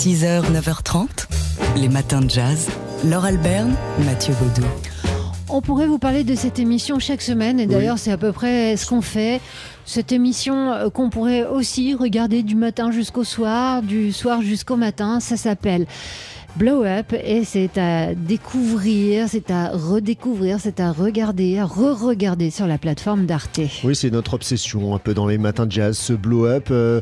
6h, 9h30, les matins de jazz. Laure Alberne, Mathieu Baudou. On pourrait vous parler de cette émission chaque semaine, et d'ailleurs c'est à peu près ce qu'on fait. Cette émission euh, qu'on pourrait aussi regarder du matin jusqu'au soir, du soir jusqu'au matin, ça s'appelle Blow Up et c'est à découvrir, c'est à redécouvrir, c'est à regarder, à re-regarder sur la plateforme d'Arte. Oui, c'est notre obsession un peu dans les matins de jazz, ce Blow Up euh,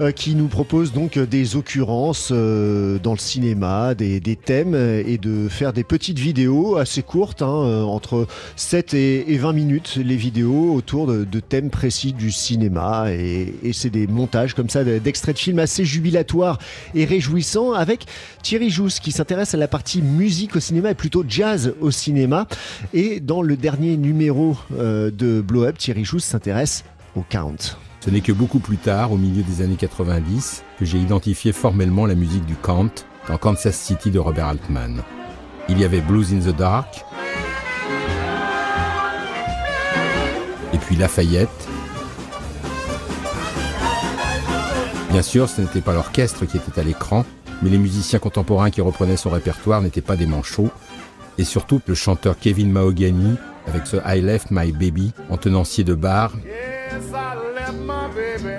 euh, qui nous propose donc des occurrences euh, dans le cinéma, des, thèmes et de faire des petites vidéos assez courtes, hein, entre 7 et, et, 20 minutes, les vidéos autour de, thèmes précis du cinéma et, c'est des montages comme ça d'extraits de films assez jubilatoires et réjouissants avec Thierry Qui s'intéresse à la partie musique au cinéma et plutôt jazz au cinéma. Et dans le dernier numéro euh, de Blow Up, Thierry Jousse s'intéresse au count. Ce n'est que beaucoup plus tard, au milieu des années 90, que j'ai identifié formellement la musique du count dans Kansas City de Robert Altman. Il y avait Blues in the Dark, et puis Lafayette. Bien sûr, ce n'était pas l'orchestre qui était à l'écran, mais les musiciens contemporains qui reprenaient son répertoire n'étaient pas des manchots, et surtout le chanteur Kevin Mahogany avec ce I Left My Baby en tenancier de bar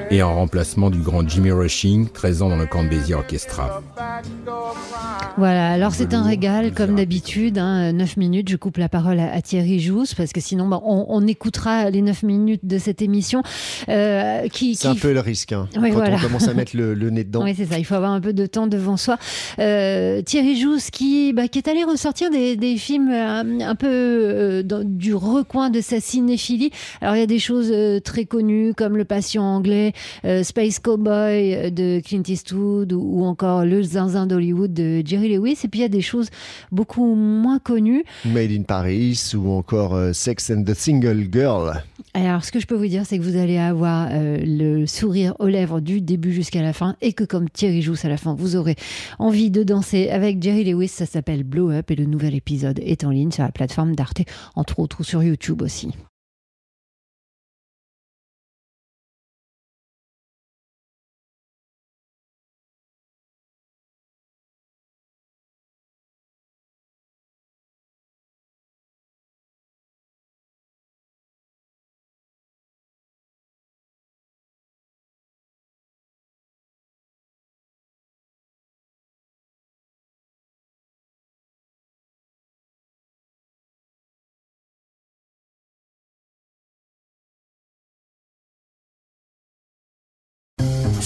et en remplacement du grand Jimmy Rushing, 13 ans dans le camp Orchestra. Voilà, alors c'est un régal comme d'habitude, hein, 9 minutes, je coupe la parole à, à Thierry Jousse parce que sinon bah, on, on, écoutera les 9 minutes de cette émission. Euh, qui, c'est qui... un peu le risque hein, quand voilà. on commence à mettre le, le nez dedans. Oui c'est ça, il faut avoir un peu de temps devant soi. Euh, Thierry Jousse qui, bah, qui est allé ressortir des, des films un, un peu euh, dans, du recoin de sa cinéphilie. Alors il y a des choses euh, très connues comme Le Patient anglais, euh, Space Cowboy de Clint Eastwood ou, ou encore Le Zinzin d'Hollywood de Jerry Lewis. Et puis il y a des choses beaucoup moins connues. Made in Paris ou encore euh, Sex and the Single Girl. Alors ce que je peux vous dire, c'est que vous allez avoir euh, le sourire aux lèvres du début jusqu'à la fin et que comme Thierry Jousse à la fin, vous aurez envie de danser avec Jerry Lewis. Ça s'appelle Blow Up et le nouvel épisode est en ligne sur la plateforme d'Arte, entre autres sur YouTube aussi. –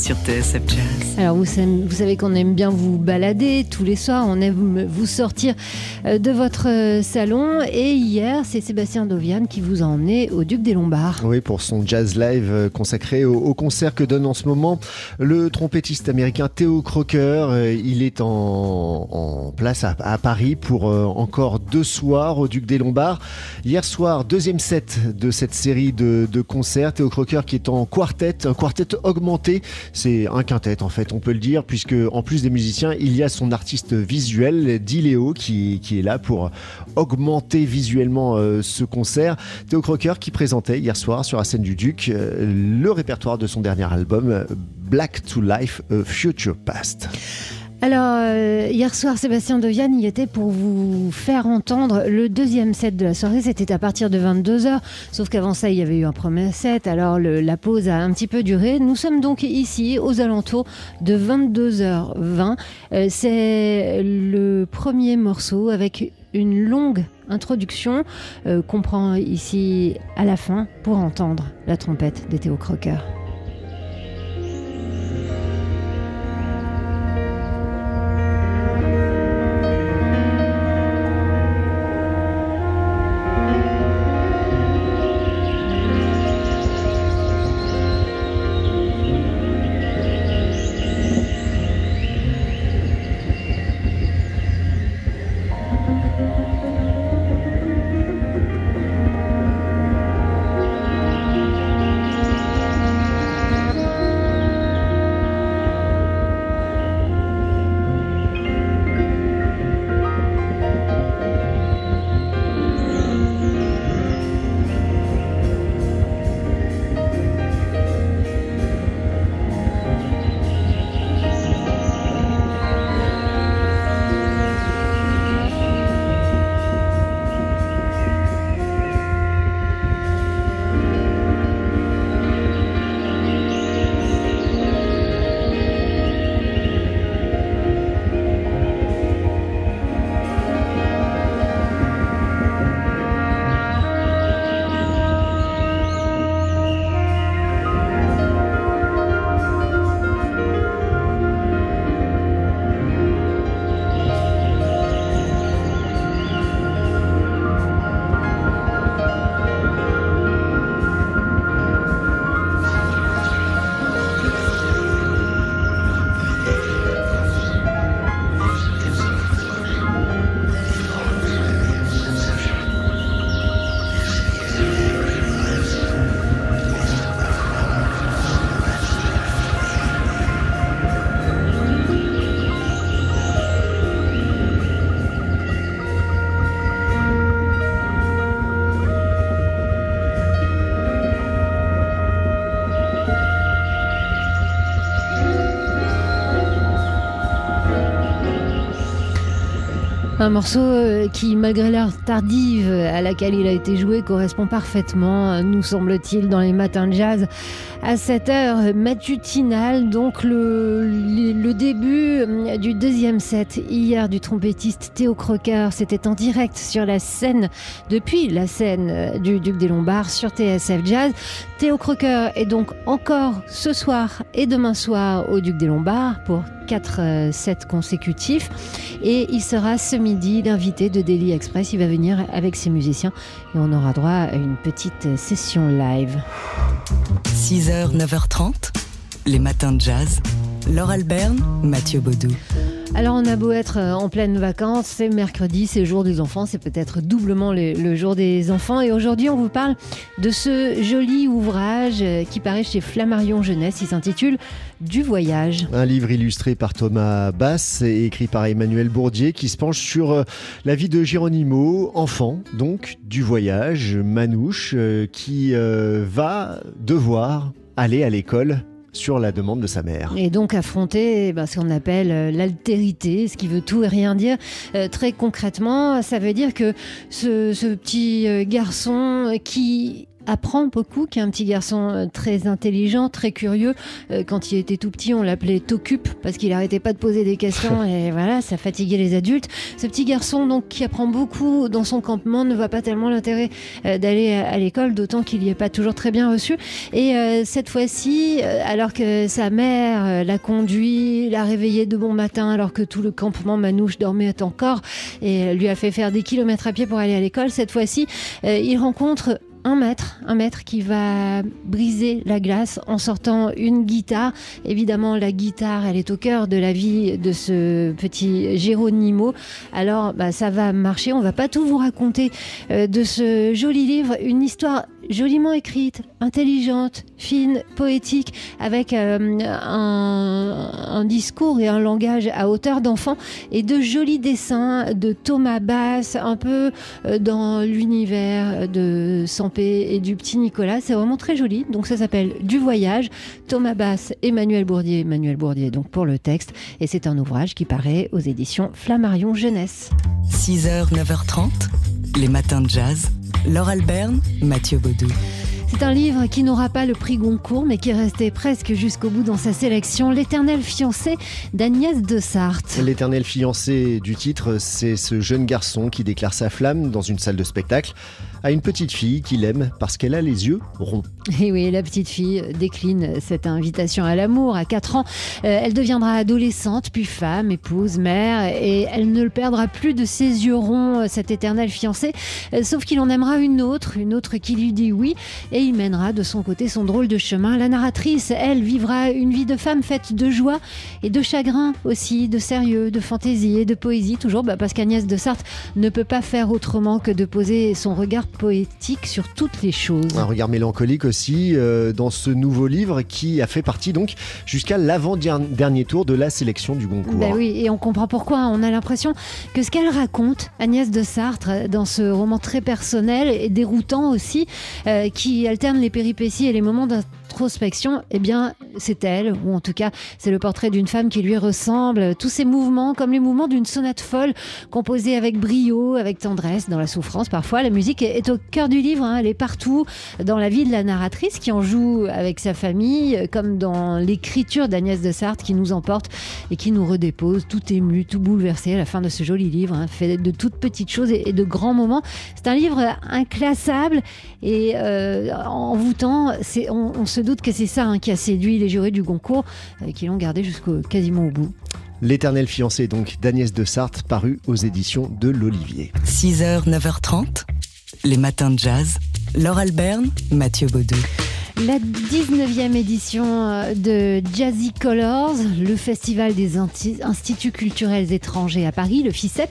sur TSF Jazz. Alors vous, vous savez qu'on aime bien vous balader tous les soirs, on aime vous sortir euh, de votre salon et hier c'est Sébastien Dovian qui vous a emmené au Duc des Lombards. Oui, pour son jazz live euh, consacré au, au concert que donne en ce moment le trompettiste américain Theo Crocker. Il est en, en place à, à, Paris pour euh, encore deux soirs au Duc des Lombards. Hier soir, deuxième set de cette série de, de concerts. Theo Crocker qui est en quartet, un quartet augmenté c'est un quintet en fait, on peut le dire, puisque en plus des musiciens, il y a son artiste visuel, Diléo, qui, qui est là pour augmenter visuellement euh, ce concert. Théo Crocker qui présentait hier soir sur la scène du Duc euh, le répertoire de son dernier album, Black to Life, A Future Past. Alors, euh, hier soir, Sébastien Deviane y était pour vous faire entendre le deuxième set de la soirée. C'était à partir de 22h. Sauf qu'avant ça, il y avait eu un premier set. Alors, la pause a un petit peu duré. Nous sommes donc ici, aux alentours de 22h20. Euh, C'est le premier morceau avec une longue introduction euh, qu'on prend ici à la fin pour entendre la trompette de Théo Crocker. Un morceau euh, qui, malgré l'heure tardive à laquelle il a été joué, correspond parfaitement, euh, nous semble-t-il, dans les matins de jazz. À cette heure matutinale, donc le, début euh, du deuxième set hier du trompettiste Théo Crocker, c'était en direct sur la scène, depuis la scène du Duc des Lombards sur TSF Jazz. Théo Crocker est donc encore ce soir et demain soir au Duc des Lombards pour 4 sets consécutifs et il sera ce midi l'invité de Daily Express. Il va venir avec ses musiciens et on aura droit à une petite session live. 6h, 9h30, les matins de jazz. Laure Alberne, Mathieu Baudou. Alors on a beau être euh, en pleine vacances, c'est mercredi, c'est jour des enfants, c'est peut-être doublement le, jour des enfants. Et aujourd'hui on vous parle de ce joli ouvrage euh, qui paraît chez Flammarion Jeunesse. Il s'intitule Du voyage. Un livre illustré par Thomas Bass et écrit par Emmanuel Bourdier qui se penche sur euh, la vie de Géronimo, enfant donc du voyage, manouche, qui va devoir aller à l'école sur la demande de sa mère. Et donc affronter ben, ce qu'on appelle euh, l'altérité, ce qui veut tout et rien dire. Euh, très concrètement, ça veut dire que ce, ce petit euh, garçon qui apprend beaucoup, qui est un petit garçon euh, très intelligent, très curieux. Euh, quand il était tout petit, on l'appelait Tocup parce qu'il arrêtait pas de poser des questions et voilà, ça fatiguait les adultes. Ce petit garçon donc qui apprend beaucoup dans son campement ne voit pas tellement l'intérêt euh, d'aller à l'école, d'autant qu'il n'y est pas toujours très bien reçu. Et cette fois-ci, alors que sa mère l'a conduit, l'a réveillé de bon matin alors que tout le campement manouche dormait encore et lui a fait faire des kilomètres à pied pour aller à l'école, cette fois-ci, il rencontre un maître, un maître qui va briser la glace en sortant une guitare. Évidemment, la guitare, elle est au cœur de la vie de ce petit Géronimo. Alors, bah, ça va marcher. On va pas tout vous raconter euh, de ce joli livre, une histoire joliment écrite, intelligente, fine, poétique, avec euh, un, discours et un langage à hauteur d'enfant, et de jolis dessins de Thomas Bass, un peu euh, dans l'univers de Sampé et du petit Nicolas. C'est vraiment très joli. Donc ça s'appelle Du voyage. Thomas Bass, Emmanuel Bourdier, Emmanuel Bourdier donc pour le texte, et c'est un ouvrage qui paraît aux éditions Flammarion Jeunesse. 6h, 9h30, les matins de jazz. Laure Alberne, Mathieu Baudou. C'est un livre qui n'aura pas le prix Goncourt, mais qui est resté presque jusqu'au bout dans sa sélection. L'éternel fiancé d'Agnès de Sarthe. L'éternel fiancé du titre, c'est ce jeune garçon qui déclare sa flamme dans une salle de spectacle à une petite fille qu'il aime parce qu'elle a les yeux ronds. Et oui, la petite fille décline cette invitation à l'amour à 4 ans. Euh, elle deviendra adolescente, puis femme, épouse, mère, et elle ne le perdra plus de ses yeux ronds, cet éternel fiancé. Euh, sauf qu'il en aimera une autre, une autre qui lui dit oui, et il mènera de son côté son drôle de chemin. La narratrice, elle, vivra une vie de femme faite de joie et de chagrin aussi, de sérieux, de fantaisie et de poésie, toujours bah, parce qu'Agnès de Sarthe ne peut pas faire autrement que de poser son regard poétique sur toutes les choses. Un regard mélancolique aussi euh, dans ce nouveau livre qui a fait partie donc jusqu'à l'avant-dernier tour de la sélection du Goncourt. Ben oui, et on comprend pourquoi. On a l'impression que ce qu'elle raconte, Agnès de Sartre, dans ce roman très personnel et déroutant aussi, euh, qui alterne les péripéties et les moments d'introspection, eh bien, c'est elle, ou en tout cas, c'est le portrait d'une femme qui lui ressemble. Tous ces mouvements, comme les mouvements d'une sonate folle, composée avec brio, avec tendresse, dans la souffrance parfois. La musique est au cœur du livre, hein. elle est partout, dans la vie de la narratrice qui en joue avec sa famille, comme dans l'écriture d'Agnès de Sarthe qui nous emporte et qui nous redépose, tout ému, tout bouleversé à la fin de ce joli livre, hein, fait de toutes petites choses et, de grands moments. C'est un livre inclassable et euh, envoûtant. On, on se doute que c'est ça hein, qui a séduit les jurés du Goncourt, euh, qui l'ont gardé jusqu'au quasiment au bout. L'éternel fiancé donc d'Agnès de Sarthe, paru aux éditions de l'Olivier. 6h, 9h30, les matins de jazz. Laure Alberne, Mathieu Baudou. La 19e édition euh, de Jazzy Colors, le festival des instituts culturels étrangers à Paris, le FICEP,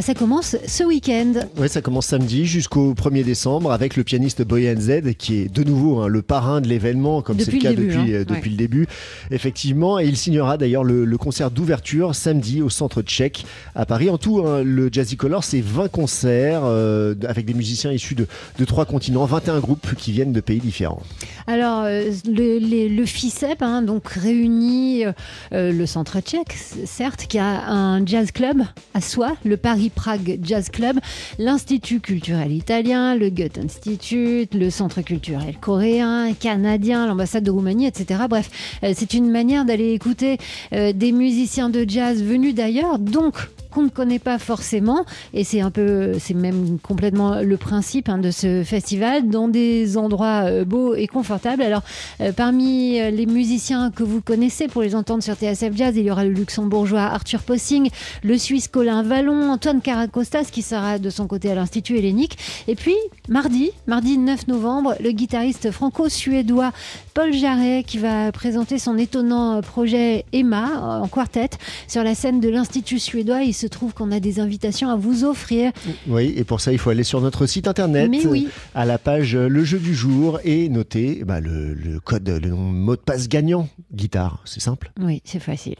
ça commence ce week-end. Oui, ça commence samedi jusqu'au 1er décembre avec le pianiste Boyan Z qui est de nouveau hein, le parrain de l'événement, comme c'est le cas depuis, hein. euh, le début. Effectivement, et il signera d'ailleurs le, concert d'ouverture samedi au centre tchèque à Paris. En tout, hein, le Jazzy Color, c'est 20 concerts euh, avec des musiciens issus de, de, trois continents, 21 groupes qui viennent de pays différents. Alors, euh, le, le, FICEP, donc réunit le centre tchèque, certes, qui a un jazz club à soi, le Paris Prague Jazz Club, l'Institut culturel italien, le Goethe Institute, le Centre culturel coréen, canadien, l'ambassade de Roumanie, etc. Bref, euh, c'est une manière d'aller écouter euh, des musiciens de jazz venus d'ailleurs, donc qu'on ne connaît pas forcément, et c'est un peu, c'est même complètement le principe hein, de ce festival, dans des endroits euh, beaux et confortables. Alors, euh, parmi euh, les musiciens que vous connaissez pour les entendre sur TSF Jazz, il y aura le luxembourgeois Arthur Possing, le suisse Colin Vallon, Antoine Caracostas qui sera de son côté à l'Institut hellénique, et puis mardi, mardi 9 novembre, le guitariste franco-suédois Paul Jarret qui va présenter son étonnant projet Emma en quartet sur la scène de l'Institut suédois. Il se trouve qu'on a des invitations à vous offrir. Oui, et pour ça, il faut aller sur notre site internet, Mais oui. à la page euh, Le jeu du jour, et noter bah, le, le code, le mot de passe gagnant. Guitare, c'est simple. Oui, c'est facile.